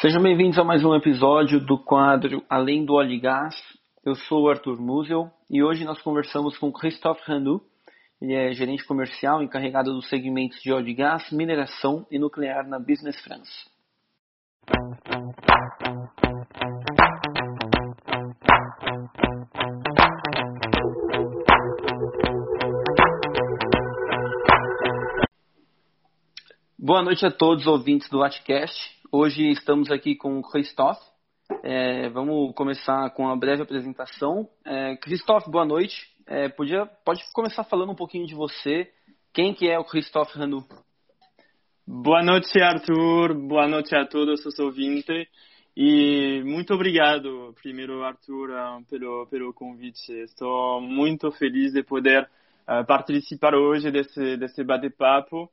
Sejam bem-vindos a mais um episódio do quadro Além do Óleo e Gás. Eu sou o Arthur Musel e hoje nós conversamos com Christophe Ranu. Ele é gerente comercial encarregado dos segmentos de óleo e gás, mineração e nuclear na Business France. Boa noite a todos os ouvintes do Latcast. Hoje estamos aqui com o Christophe. É, vamos começar com uma breve apresentação. É, Christophe, boa noite. É, podia, pode começar falando um pouquinho de você. Quem que é o Christophe Ranu? Boa noite, Arthur. Boa noite a todos os ouvintes. E muito obrigado, primeiro, Arthur, ah, pelo, pelo convite. Estou muito feliz de poder uh, participar hoje desse, desse bate-papo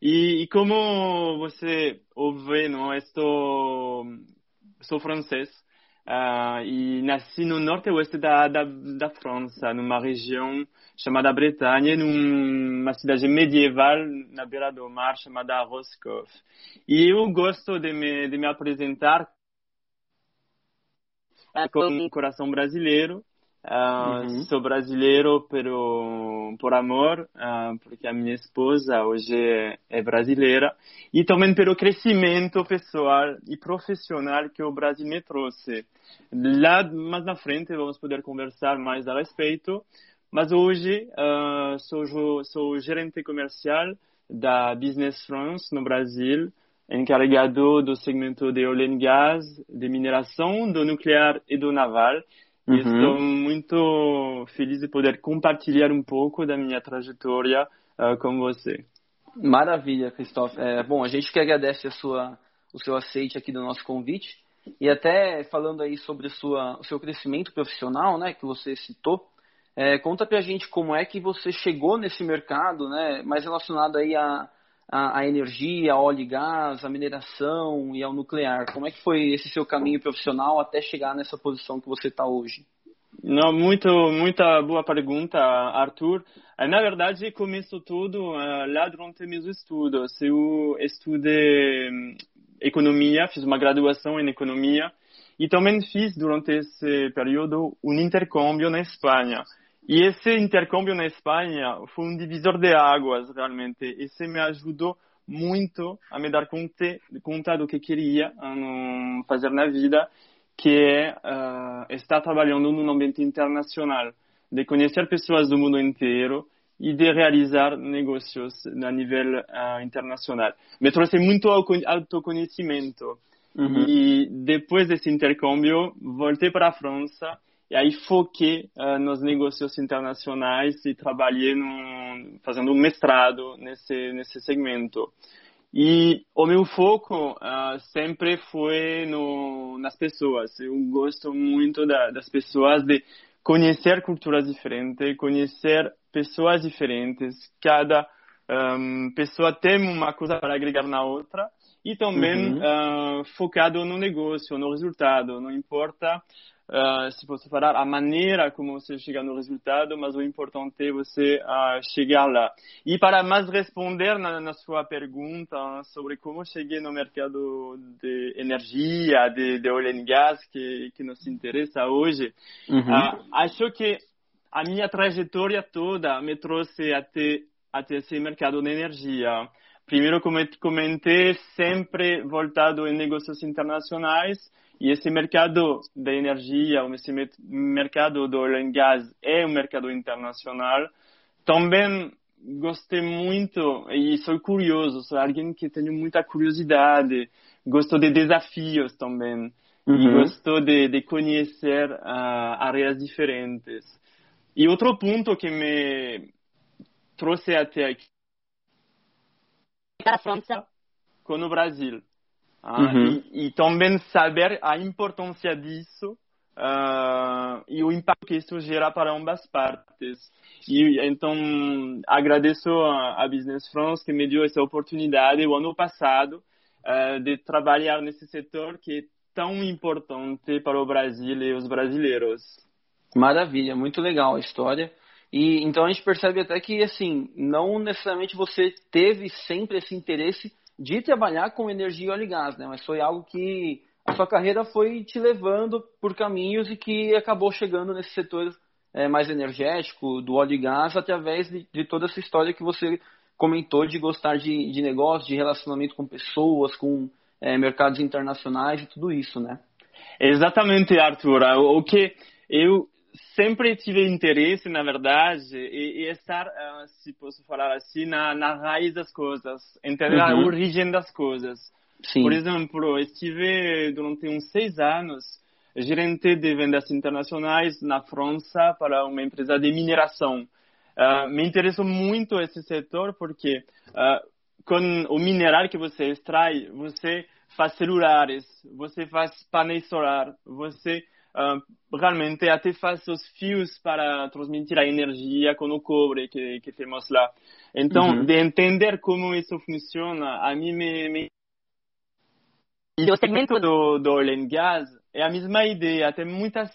e, e, como você ouve, não, estou, sou francês uh, e nasci no norte oeste da, da, da França, numa região chamada Bretanha, numa cidade medieval na beira do mar chamada Roscoff. E eu gosto de me, de me apresentar com um coração brasileiro Uh, uhum. Sou brasileiro por, por amor, uh, porque a minha esposa hoje é, é, brasileira, e também pelo crescimento pessoal e profissional que o Brasil me trouxe. Lá mais na frente vamos poder conversar mais a respeito, mas hoje uh, sou, sou gerente comercial da Business France no Brasil, encarregado do segmento de óleo e gás, de mineração, do nuclear e do naval Uhum. Estou muito feliz de poder compartilhar um pouco da minha trajetória uh, com você. Maravilha, Christophe. É, bom, a gente que agradece a sua, o seu aceite aqui do nosso convite e até falando aí sobre sua, o seu crescimento profissional, né, que você citou. É, conta pra gente como é que você chegou nesse mercado, né, mais relacionado aí a, a, energia, a óleo e gás, a mineração e ao nuclear. Como é que foi esse seu caminho profissional até chegar nessa posição que você está hoje? Não, muito, muita boa pergunta, Arthur. Eh, na verdade, começou tudo uh, lá durante meus estudos. Eu estudei hum, economia, fiz uma graduação em economia e também fiz durante esse período um intercâmbio na Espanha. E esse intercâmbio na Espanha foi um divisor de águas, realmente. Esse me ajudou muito a me dar conta, conta do que queria fazer na vida, que é uh, estar trabalhando num ambiente internacional, de conhecer pessoas do mundo inteiro e de realizar negócios a nível uh, internacional. Me trouxe muito autoconhecimento. Uhum. E depois desse intercâmbio, voltei para a França e aí foquei uh, nos negócios internacionais e trabalhei no, fazendo um mestrado nesse, nesse segmento. E o meu foco uh, sempre foi no, nas pessoas. Eu gosto muito da, das pessoas, de conhecer culturas diferentes, conhecer pessoas diferentes. Cada um, pessoa tem uma coisa para agregar na outra. E também uhum. uh, focado no negócio, no resultado. Não importa uh, se você falar a maneira como você chega no resultado, mas o importante é você uh, chegar lá. E para mais responder na, na, sua pergunta sobre como cheguei no mercado de energia, de, de óleo e gás, que, que nos interessa hoje, uhum. uh, acho que a minha trajetória toda me trouxe até, até esse mercado de energia. Primeiro, como comentei, sempre voltado em negócios internacionais, e esse mercado da energia, esse mercado do oil and gas é um mercado internacional. Também gostei muito e sou curioso, sou alguém que tem muita curiosidade, gosto de desafios também. Uhum. E gosto de, de conhecer uh, áreas diferentes. E outro ponto que me trouxe até aqui para a França com o Brasil. Ah, uhum. e, e, também saber a importância disso uh, e o impacto que isso gera para ambas partes. E então agradeço a, a Business France que me deu essa oportunidade o ano passado uh, de trabalhar nesse setor que é tão importante para o Brasil e os brasileiros. Maravilha, muito legal a história. E então a gente percebe até que assim, não necessariamente você teve sempre esse interesse de trabalhar com energia e óleo e gás, né? Mas foi algo que a sua carreira foi te levando por caminhos e que acabou chegando nesse setor é, mais energético, do óleo e gás, através de, de, toda essa história que você comentou de gostar de, de negócio, de relacionamento com pessoas, com é, mercados internacionais e tudo isso, né? Exatamente, Arthur. O que eu sempre tive interesse, na verdade, e, e estar, uh, se posso falar assim, na, na raiz das coisas, entender uhum. a origem das coisas. Sim. Por exemplo, estive durante uns seis anos gerente de vendas internacionais na França para uma empresa de mineração. Uh, me interessou muito esse setor porque uh, com o mineral que você extrai, você faz celulares, você faz painéis solar, você uh, realmente até faz os fios para transmitir a energia com o cobre que, que temos lá. Então, uhum. de entender como isso funciona, a mim me, me... E o segmento do, do oil and gas é a mesma ideia, tem muita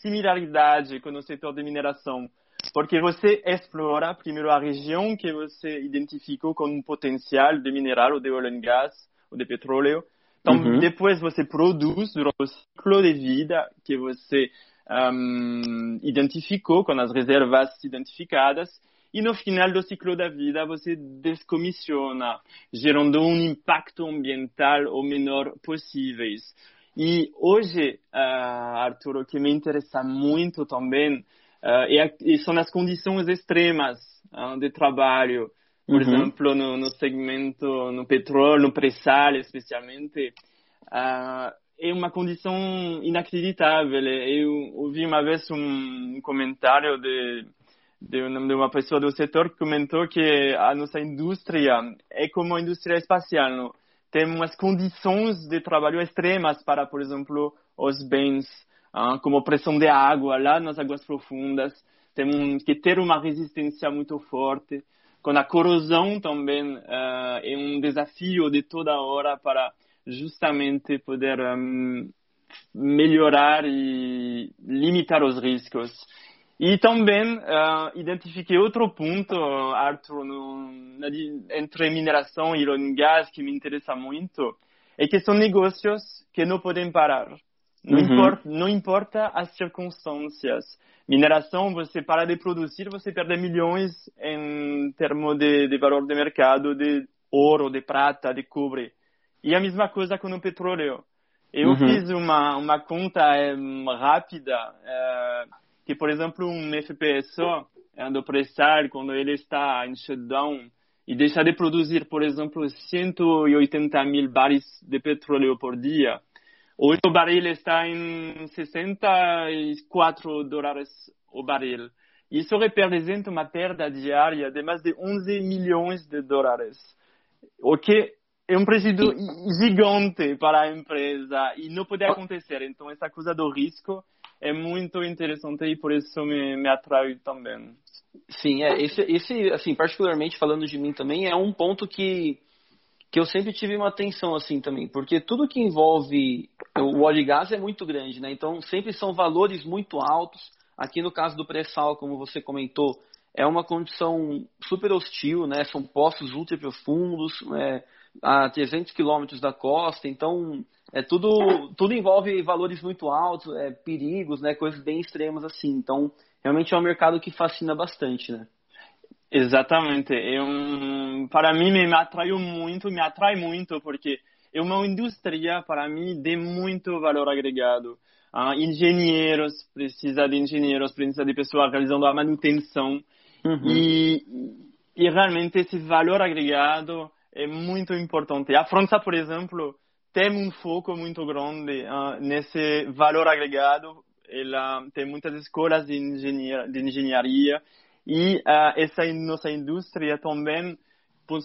similaridade com o setor de mineração. Porque você explora primeiro a região que você identificou com um potencial de mineral ou de oil and gas ou de petróleo. Então, uhum. depois você produz durante o ciclo de vida que você um, identificou com as reservas identificadas e no final do ciclo da vida você descomissiona, gerando um impacto ambiental o menor possível. E hoje, uh, Arthur, o que me interessa muito também uh, é, são as condições extremas uh, de trabalho. Por uhum. exemplo, no, no, segmento, no petróleo, no pré-sal especialmente, é uma condição inacreditável. Eu ouvi uma vez um comentário de, de uma pessoa do setor que comentou que a nossa indústria é como a indústria espacial. Não? tem umas condições de trabalho extremas para, por exemplo, os bens, uh, como pressão de água lá nas águas profundas. Temos que ter uma resistência muito forte. Com a corrosão também uh, é um desafio de toda hora para justamente poder um, melhorar e limitar os riscos. E também uh, identifiquei outro ponto, Arthur, no, na, entre mineração e oil que me interessa muito, é que são negócios que não podem parar. Não, uhum. importa, não importa as circunstâncias. Mineração, você para de produzir, você perde milhões em termos de, de valor de mercado de ouro, de prata, de cobre. E a mesma coisa com o petróleo. Eu uhum. fiz uma, uma conta é, rápida. É, que, por exemplo, um FPSO do pressar, quando ele está em shutdown e deixa de produzir, por exemplo, 180 mil barris de petróleo por dia, hoje o barril está em 64 dólares o barril. Isso representa uma perda diária de mais de 11 milhões de dólares, o que é um prejuízo gigante para a empresa e não pode acontecer. Então, essa coisa do risco é muito interessante e por isso me, me atrai também. Sim, é, esse, esse, assim, particularmente falando de mim também, é um ponto que, que eu sempre tive uma atenção, assim, também, porque tudo que envolve o óleo e gás é muito grande, né? Então, sempre são valores muito altos. Aqui no caso do pré-sal, como você comentou, é uma condição super hostil, né? São poços ultra profundos, é, a 300 quilômetros da costa, então é tudo, tudo envolve valores muito altos, é, perigos, né, coisas bem extremas assim. Então, realmente é um mercado que fascina bastante, né? Exatamente. É um, para mim me atraiu muito, me atrai muito porque é uma indústria para mim de muito valor agregado. Ah, engenheiros precisa de engenheiros, precisa de pessoas realizando a manutenção uhum. e, e realmente esse valor agregado é muito importante. A França, por exemplo, tem um foco muito grande uh, nesse valor agregado. Ela tem muitas escolas de, engenharia, de engenharia e uh, essa nossa indústria também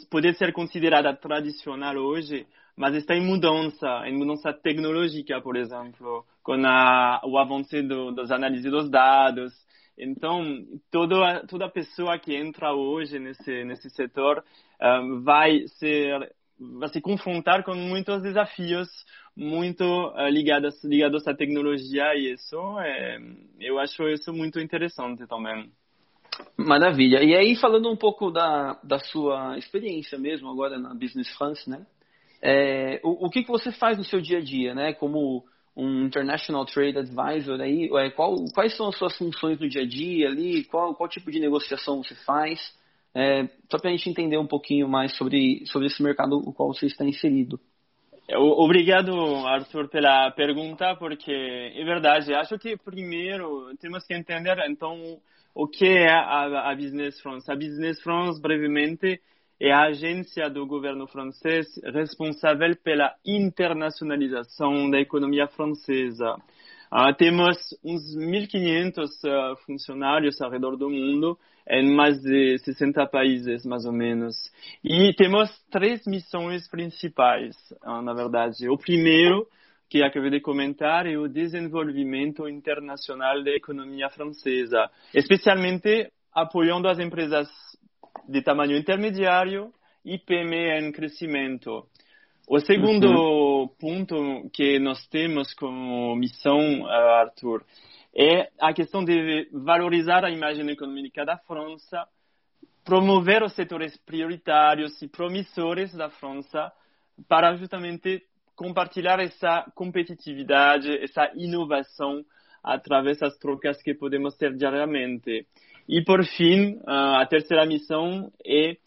pode ser considerada tradicional hoje, mas está em mudança, em mudança tecnológica, por exemplo, com a, o avanço do, das análises dos dados. Então, toda, toda pessoa que entra hoje nesse, nesse setor um, vai ser vai se confrontar com muitos desafios muito uh, ligados ligados à tecnologia e isso é, eu acho isso muito interessante também maravilha e aí falando um pouco da, da sua experiência mesmo agora na Business France né é, o, o que, que você faz no seu dia a dia, né? Como um International Trade Advisor aí, é, qual, quais são as suas funções no dia a dia ali, qual, qual tipo de negociação você faz, é, só para a gente entender um pouquinho mais sobre, sobre esse mercado no qual você está inserido. Obrigado, Arthur, pela pergunta, porque é verdade. Acho que primeiro temos que entender então o que é a, a Business France. A Business France, brevemente, é a agência do governo francês responsável pela internacionalização da economia francesa. Uh, temos uns 1.500 uh, funcionários ao redor do mundo, em mais de 60 países, mais ou menos. E temos três missões principais, uh, na verdade. O primeiro, que acabei de comentar, é o desenvolvimento internacional da economia francesa, especialmente apoiando as empresas de tamanho intermediário e PME em crescimento. O segundo uhum. ponto que nós temos como missão, eh, Arthur, é a questão de valorizar a imagem econômica da França, promover os setores prioritários e promissores da França para justamente compartilhar essa competitividade, essa inovação através das trocas que podemos ter diariamente. E, por fim, a terceira missão é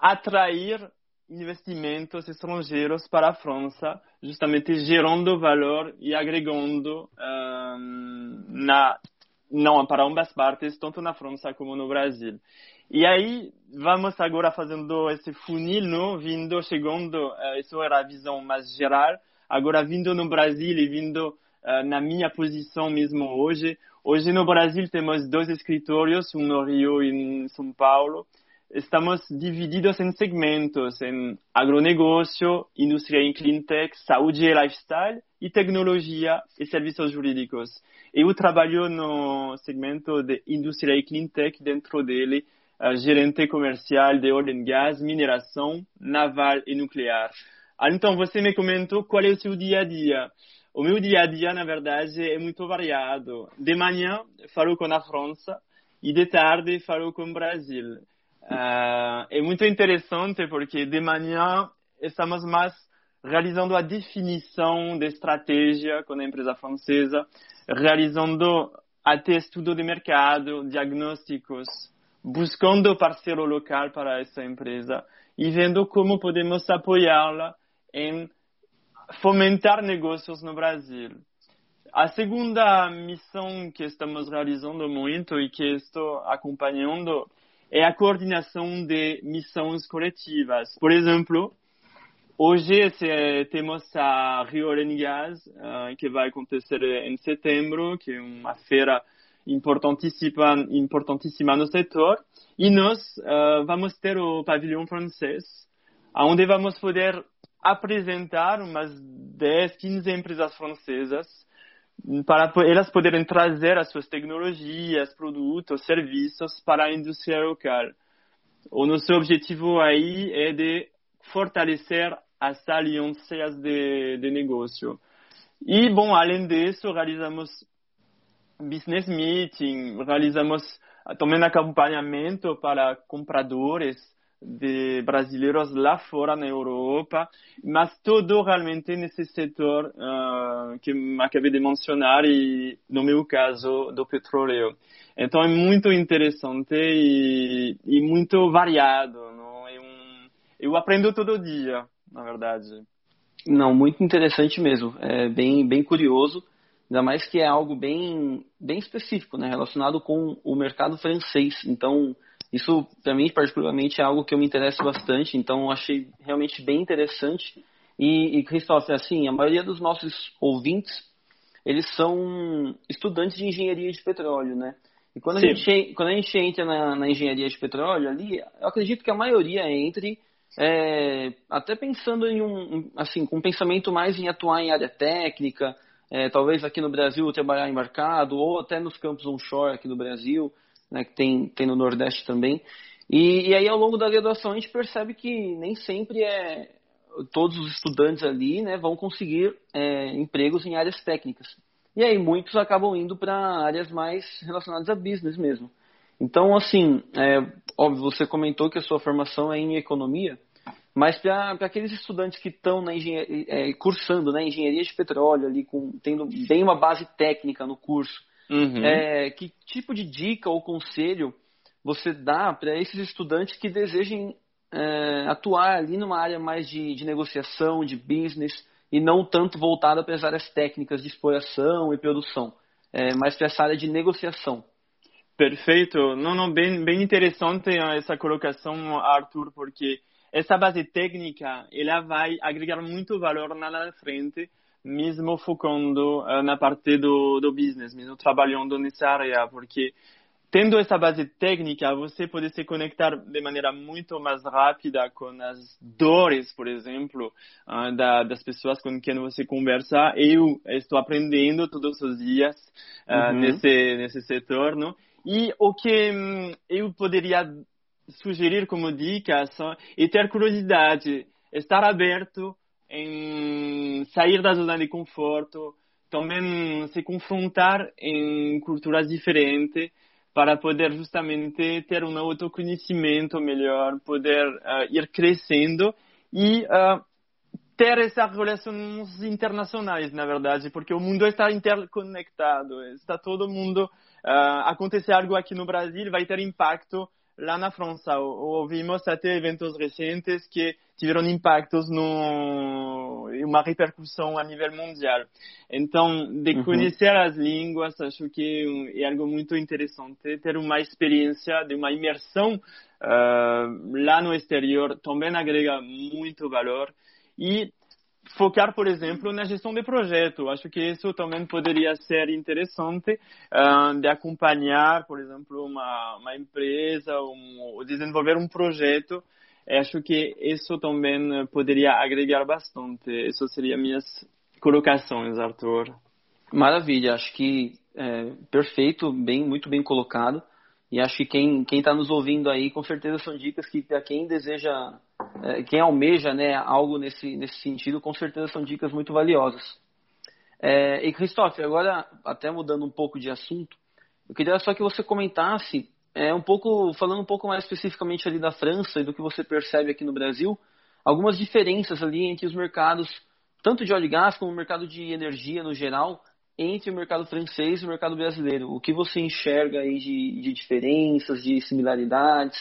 atrair investimentos estrangeiros para a França, justamente gerando valor e agregando um, na não para ambas partes, tanto na França como no Brasil. E aí vamos agora fazendo esse funil, não? vindo, chegando, uh, isso era a visão mais geral, agora vindo no Brasil e vindo uh, na minha posição mesmo hoje, Hoje no Brasil temos dois escritórios, um no Rio e em São Paulo. Estamos divididos em segmentos, em agronegócio, indústria e cleantech, saúde e lifestyle, e tecnologia e serviços jurídicos. Eu trabalho no segmento de indústria e cleantech, dentro dele, gerente comercial de oil and gas, mineração, naval e nuclear. Ah, então, você me comentou qual é o seu dia a dia. O meu dia a dia, na verdade, é muito variado. De manhã, falo com a França e de tarde, falo com o Brasil. Uh, é muito interessante porque de manhã estamos mais realizando a definição de estratégia com a empresa francesa, realizando até estudo de mercado, diagnósticos, buscando parceiro local para essa empresa e vendo como podemos apoiá-la em fomentar negócios no Brasil. A segunda missão que estamos realizando muito e que estou acompanhando é a coordenação de missões coletivas. Por exemplo, hoje temos a Rio Oil Gas, uh, que vai acontecer em setembro, que é uma feira importantíssima, importantíssima no setor, e nós uh, vamos ter o pavilhão francês, onde vamos poder apresentar umas 10, 15 empresas francesas para elas poderem trazer as suas tecnologias, produtos, serviços para a indústria local. O nosso objetivo aí é de fortalecer as alianças de, de negócio. E, bom, além disso, realizamos business meeting, realizamos também acompanhamento para compradores, de brasileiros lá fora na Europa, mas todo realmente nesse setor uh, que acabei de mencionar e, no meu caso, do petróleo. Então é muito interessante e, e muito variado. Não? É um, eu aprendo todo dia, na verdade. Não, muito interessante mesmo. É bem, bem curioso. Ainda mais que é algo bem, bem específico, né? relacionado com o mercado francês. Então, isso, para mim, particularmente, é algo que eu me interesso bastante, então achei realmente bem interessante. E, e assim, a maioria dos nossos ouvintes, eles são estudantes de engenharia de petróleo, né? E quando, a gente, quando a gente entra na, na, engenharia de petróleo ali, eu acredito que a maioria entre é, até pensando em um, assim, com um pensamento mais em atuar em área técnica, é, talvez aqui no Brasil trabalhar embarcado, ou até nos campos onshore aqui no Brasil né, que tem, tem no Nordeste também. E, e aí, ao longo da graduação, a gente percebe que nem sempre é todos os estudantes ali né, vão conseguir é, empregos em áreas técnicas. E aí, muitos acabam indo para áreas mais relacionadas a business mesmo. Então, assim, é, óbvio, você comentou que a sua formação é em economia. Mas para aqueles estudantes que estão é, cursando né, engenharia de petróleo, ali com, tendo bem uma base técnica no curso, uhum. é, que tipo de dica ou conselho você dá para esses estudantes que desejem é, atuar ali numa área mais de, de negociação, de business, e não tanto voltada para as áreas técnicas de exploração e produção, é, mas para essa área de negociação? Perfeito. Não, não, bem, bem interessante essa colocação, Arthur, porque essa base técnica ela vai agregar muito valor lá na frente, mesmo focando uh, na parte do, do business, mesmo trabalhando nessa área, porque tendo essa base técnica, você pode se conectar de maneira muito mais rápida com as dores, por exemplo, uh, da, das pessoas com quem você conversa. Eu estou aprendendo todos os dias uh, uhum. nesse, nesse setor, não? E o que um, eu poderia sugerir como dicas é ter curiosidade, estar aberto em sair da zona de conforto, também se confrontar em culturas diferentes para poder justamente ter um autoconhecimento melhor, poder uh, ir crescendo e uh, ter essas relações internacionais, na verdade, porque o mundo está interconectado, está todo mundo uh, acontecer algo aqui no Brasil vai ter impacto lá na França. Ouvimos até eventos recentes que tiveram impactos no uma repercussão a nível mundial. Então, de uhum. conhecer uhum. as línguas, acho que é algo muito interessante. Ter uma experiência de uma imersão uh, lá no exterior também agrega muito valor. E focar, por exemplo, na gestão de projeto. Acho que isso também poderia ser interessante uh, de acompanhar, por exemplo, uma, uma empresa um, ou desenvolver um projeto. Acho que isso também poderia agregar bastante. Isso seria minhas colocações, Arthur. Maravilha, acho que é, perfeito, bem, muito bem colocado. E acho que quem está nos ouvindo aí, com certeza são dicas que para quem deseja, quem almeja né, algo nesse, nesse sentido, com certeza são dicas muito valiosas. É, e Christophe, agora até mudando um pouco de assunto, eu queria só que você comentasse, é, um pouco, falando um pouco mais especificamente ali da França e do que você percebe aqui no Brasil, algumas diferenças ali entre os mercados, tanto de óleo e gás como o mercado de energia no geral, entre o mercado francês e o mercado brasileiro? O que você enxerga aí de, de diferenças, de similaridades,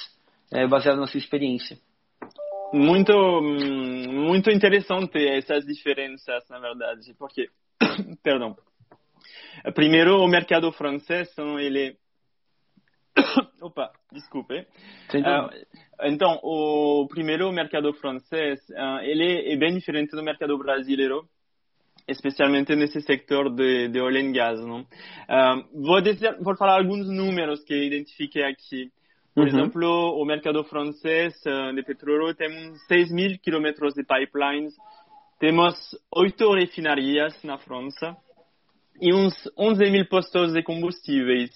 é, baseado na sua experiência? Muito, muito interessante essas diferenças, na verdade, porque, perdão, primeiro o mercado francês, ele Opa, desculpe. Uh, então, o primeiro mercado francês, uh, ele é bem diferente do mercado brasileiro, especialmente nesse sector de, de oil and gas. Não? Uh, vou, dizer, vou falar alguns números que identifiquei aqui. Por uhum. exemplo, o mercado francês uh, de petróleo tem 6 mil quilômetros de pipelines, temos oito refinarias na França e uns 11 mil postos de combustíveis.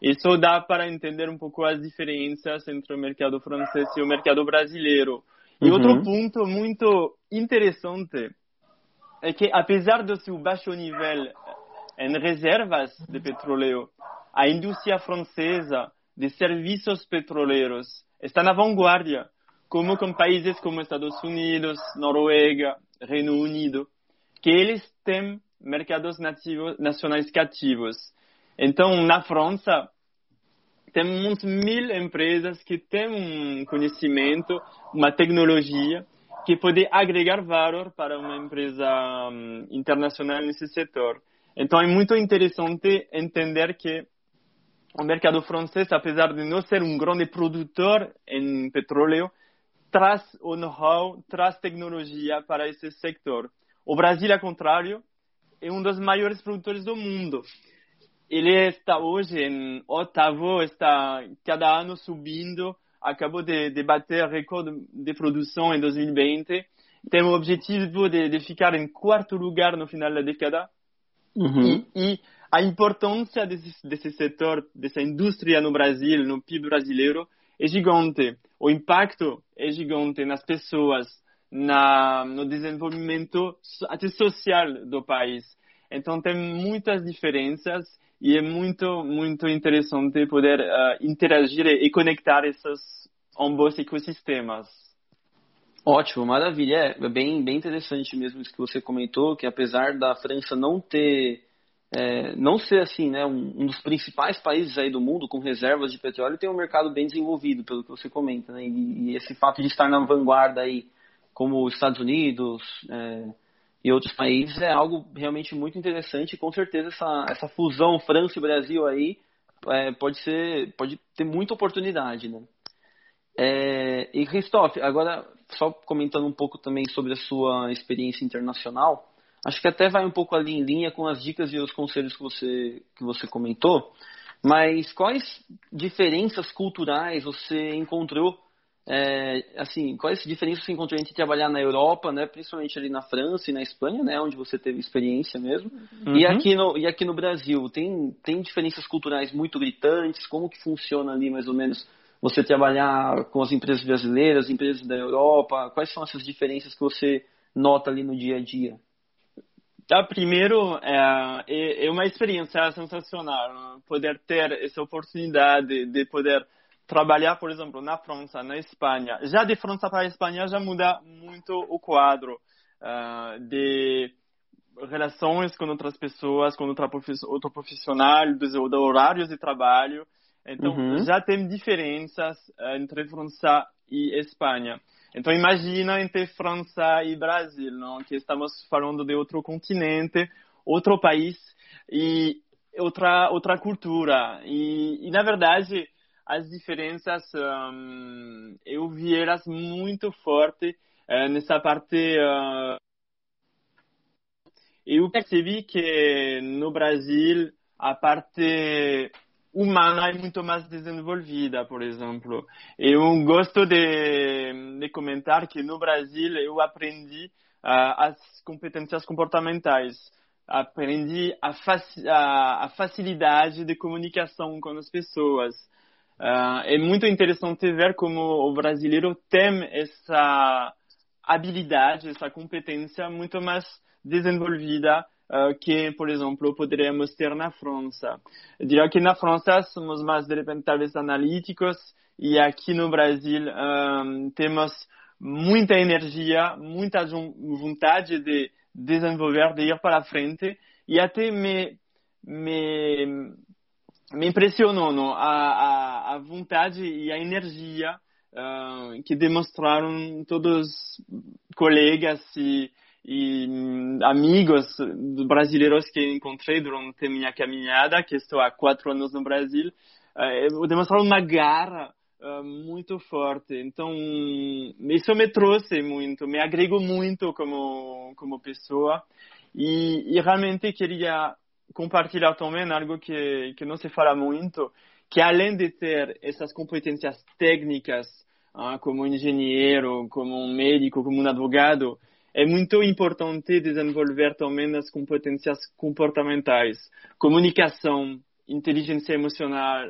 Isso dá para entender um pouco as diferenças entre o mercado francês e o mercado brasileiro. E uhum. outro ponto muito interessante é que, apesar do seu baixo nível em reservas de petróleo, a indústria francesa de serviços petroleiros está na vanguarda, como com países como Estados Unidos, Noruega, Reino Unido, que eles têm mercados nativos, nacionais cativos. Então, na França, temos mil empresas que têm um conhecimento, uma tecnologia que pode agregar valor para uma empresa um, internacional nesse setor. Então é muito interessante entender que o mercado francês, apesar de não ser um grande produtor em petróleo, traz o know-how, traz tecnologia para esse setor. O Brasil, ao contrário, é um dos maiores produtores do mundo. Ele está hoje em oitavo, está cada ano subindo acabou de, de bater recorde de produção em 2020. Tem o objetivo de, de ficar em quarto lugar no final da década. Uhum. E, e, a importância desse, desse setor, dessa indústria no Brasil, no PIB brasileiro, é gigante. O impacto é gigante nas pessoas, na, no desenvolvimento até social do país. Então tem muitas diferenças e é muito, muito interessante poder uh, interagir e conectar esses ambos ecossistemas. Ótimo, maravilha. É bem, bem interessante mesmo isso que você comentou, que apesar da França não ter, é, não ser assim, né, um, um, dos principais países aí do mundo com reservas de petróleo, tem um mercado bem desenvolvido, pelo que você comenta, né, e, e esse fato de estar na vanguarda aí, como os Estados Unidos é, e outros países, é algo realmente muito interessante. E com certeza essa, essa fusão França e Brasil aí é, pode ser, pode ter muita oportunidade, né? É, e Christophe, agora só comentando um pouco também sobre a sua experiência internacional, acho que até vai um pouco ali em linha com as dicas e os conselhos que você, que você comentou, mas quais diferenças culturais você encontrou, é, assim, quais diferenças você encontrou entre trabalhar na Europa, né, principalmente ali na França e na Espanha, né, onde você teve experiência mesmo, uhum. e, aqui no, e aqui no Brasil, tem, tem diferenças culturais muito gritantes, como que funciona ali mais ou menos você trabalhar com as empresas brasileiras, empresas da Europa? Quais são essas diferenças que você nota ali no dia a dia? Tá, primeiro, é, é, é uma experiência sensacional poder ter essa oportunidade de poder trabalhar, por exemplo, na França, na Espanha. Já de França para a Espanha já muda muito o quadro uh, de relações com outras pessoas, com outra outro profissional, dos, dos horários de trabalho. Então, uhum. já tem diferenças uh, entre França e Espanha. Então, imagina entre França e Brasil, não? que estamos falando de outro continente, outro país e outra, outra cultura. E, e na verdade, as diferenças, um, eu vi elas muito fortes uh, nessa parte. Uh, eu percebi que no Brasil, a parte humana é muito mais desenvolvida, por exemplo. Eu gosto de, de comentar que no Brasil eu aprendi uh, as competências comportamentais, aprendi a, faci a, a, facilidade de comunicação com as pessoas. Uh, é muito interessante ver como o brasileiro tem essa habilidade, essa competência muito mais desenvolvida que, por exemplo, poderíamos ter na França. Eu diria que na França somos mais, de repente, talvez analíticos e aqui no Brasil um, temos muita energia, muita vontade de desenvolver, de ir para frente e até me, me, me impressionou não? A, a, a vontade e a energia uh, que demonstraram todos os colegas e e hum, amigos brasileiros que encontrei durante minha caminhada, que estou há quatro anos no Brasil, uh, demonstraram uma garra uh, muito forte. Então, isso me trouxe muito, me agregou muito como, como pessoa. E, e realmente queria compartilhar também algo que, que não se fala muito, que além de ter essas competências técnicas, uh, como engenheiro, como um médico, como um advogado, é muito importante desenvolver também as competências comportamentais, comunicação, inteligência emocional,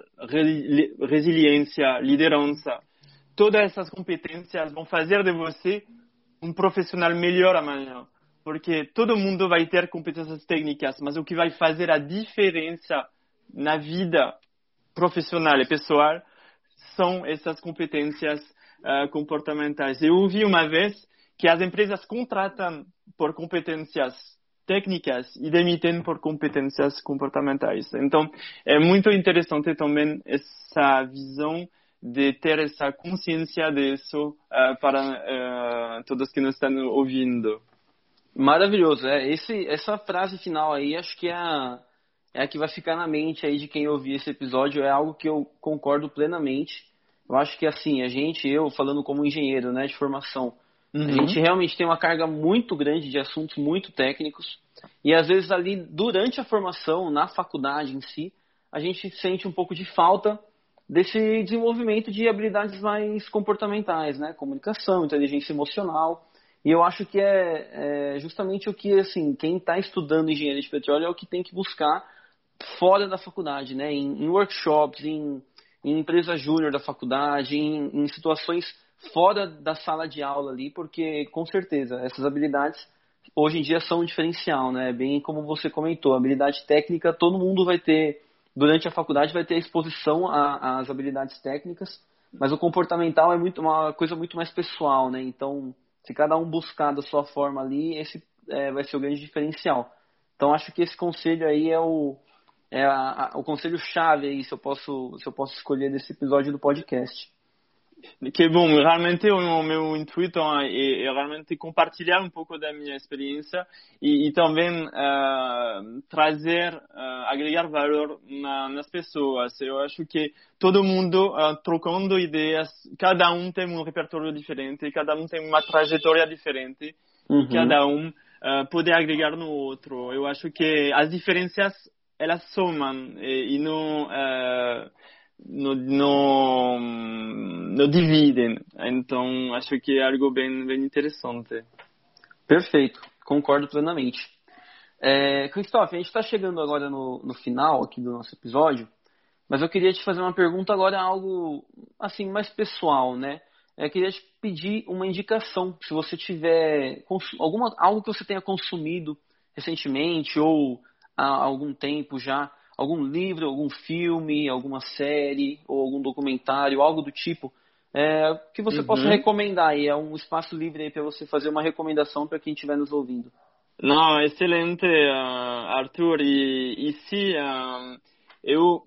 resiliência, liderança. Todas essas competências vão fazer de você um profissional melhor amanhã, porque todo mundo vai ter competências técnicas, mas o que vai fazer a diferença na vida profissional e pessoal são essas competências uh, comportamentais. Eu ouvi uma vez que as empresas contratam por competências técnicas e demitem por competências comportamentais. Então, é muito interessante também essa visão de ter essa consciência disso uh, para uh, todos que nos estão ouvindo. Maravilhoso, é esse essa frase final aí acho que é a, é a que vai ficar na mente aí de quem ouvir esse episódio é algo que eu concordo plenamente. Eu acho que assim a gente eu falando como engenheiro, né, de formação, Uhum. A gente realmente tem uma carga muito grande de assuntos muito técnicos e às vezes ali durante a formação, na faculdade em si, a gente sente um pouco de falta desse desenvolvimento de habilidades mais comportamentais, né? Comunicação, inteligência emocional. E eu acho que é, é justamente o que assim quem está estudando engenharia de petróleo é o que tem que buscar fora da faculdade, né? Em, em workshops, em, em empresa júnior da faculdade, em, em situações fora da sala de aula ali, porque com certeza essas habilidades hoje em dia são um diferencial, né? Bem como você comentou, habilidade técnica todo mundo vai ter durante a faculdade vai ter exposição às habilidades técnicas, mas o comportamental é muito uma coisa muito mais pessoal, né? Então Se cada um buscar da sua forma ali, esse é, vai ser o grande diferencial. Então acho que esse conselho aí é o, é a, a, o conselho chave aí, se eu posso, se eu posso escolher desse episódio do podcast. Que bom, realmente o meu intuito é, é, realmente compartilhar um pouco da minha experiência e, e também uh, trazer, uh, agregar valor na, nas pessoas. Eu acho que todo mundo uh, trocando ideias, cada um tem um repertório diferente, cada um tem uma trajetória diferente, uhum. cada um pode agregar no outro. Eu acho que as diferenças elas somam e, e não no, no dividem. Então, acho que é algo bem, bem interessante. Perfeito, concordo plenamente. É, Christophe, a gente está chegando agora no, no final aqui do nosso episódio, mas eu queria te fazer uma pergunta agora, algo assim mais pessoal, né? Eu é, queria te pedir uma indicação, se você tiver alguma, algo que você tenha consumido recentemente ou há algum tempo já, algum livro, algum filme, alguma série ou algum documentário, algo do tipo, é, que você uhum. possa recomendar aí. É um espaço livre aí para você fazer uma recomendação para quem estiver nos ouvindo. Não, excelente, uh, Arthur. E, e sim, uh, eu,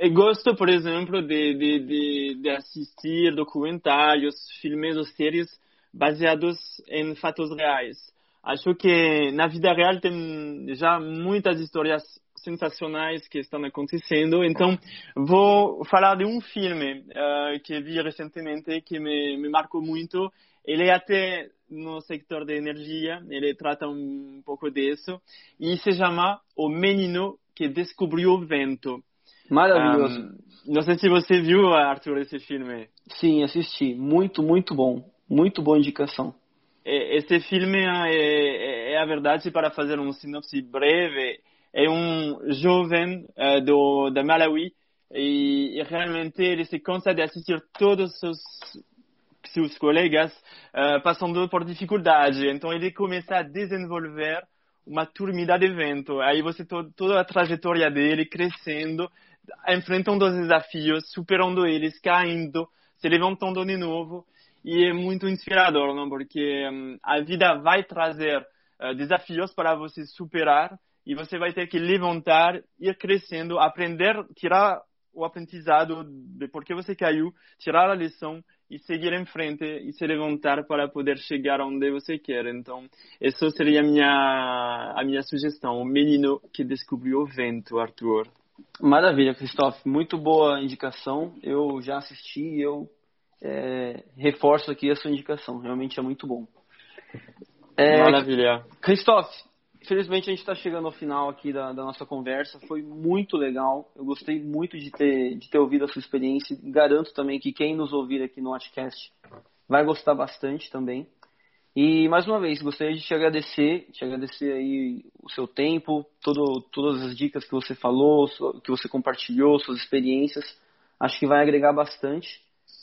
eu, gosto, por exemplo, de, de, de, de assistir documentários, filmes ou séries baseados em fatos reais. Acho que na vida real tem já muitas histórias sensacionais que estão acontecendo. Então, vou falar de um filme uh, que vi recentemente que me, me marcou muito. Ele é até no sector de energia, ele trata um pouco disso, e se chama O Menino que Descobriu o Vento. Maravilhoso. Um, não sei se você viu, Arthur, esse filme. Sim, assisti. Muito, muito bom. Muito boa indicação. Esse filme é, é, é a verdade, para fazer um sinopse breve, é um jovem uh, do, da Malawi e, e, realmente ele se cansa de assistir todos os seus, colegas uh, passando por dificuldade. Então ele começa a desenvolver uma turmida de vento. Aí você to, toda a trajetória dele crescendo, enfrentando os desafios, superando eles, caindo, se levantando de novo. E é muito inspirador, não? porque um, a vida vai trazer uh, desafios para você superar e você vai ter que levantar, ir crescendo, aprender, tirar o aprendizado de por que você caiu, tirar a lição e seguir em frente e se levantar para poder chegar onde você quer. Então, essa seria a minha, a minha sugestão. O menino que descobriu o vento, Arthur. Maravilha, Christophe. Muito boa indicação. Eu já assisti e eu é, reforço aqui a sua indicação. Realmente é muito bom. É, Maravilha. Christophe, Infelizmente a gente está chegando ao final aqui da, da, nossa conversa. Foi muito legal. Eu gostei muito de ter, de ter ouvido a sua experiência. Garanto também que quem nos ouvir aqui no Watchcast vai gostar bastante também. E mais uma vez, gostaria de te agradecer, te agradecer aí o seu tempo, todo, todas as dicas que você falou, que você compartilhou, suas experiências. Acho que vai agregar bastante.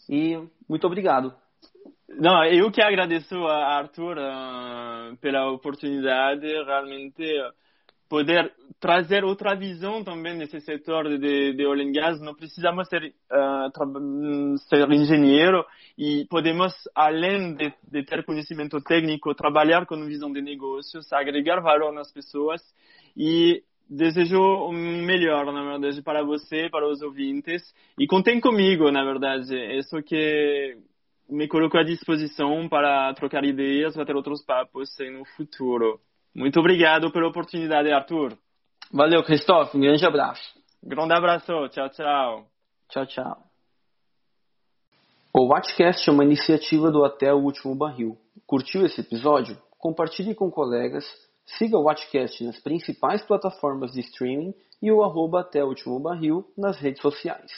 E muito obrigado. Não, eu que agradeço a Arthur uh, pela oportunidade, realmente poder trazer outra visão também nesse setor de, de oil and gas. Não precisamos ser, uh, ser engenheiro e podemos, além de, de, ter conhecimento técnico, trabalhar com visão de negócios, agregar valor nas pessoas e desejo o melhor, na verdade, para você, para os ouvintes. E contem comigo, na verdade. Isso que me coloco à disposição para trocar ideias, bater outros papos no futuro. Muito obrigado pela oportunidade, Arthur. Valeu, Christophe. Um grande abraço. Grande abraço. Tchau, tchau. Tchau, tchau. O Watchcast é uma iniciativa do Até o Último Barril. Curtiu esse episódio? Compartilhe com colegas, siga o Watchcast nas principais plataformas de streaming e o arroba Até o Último Barril nas redes sociais.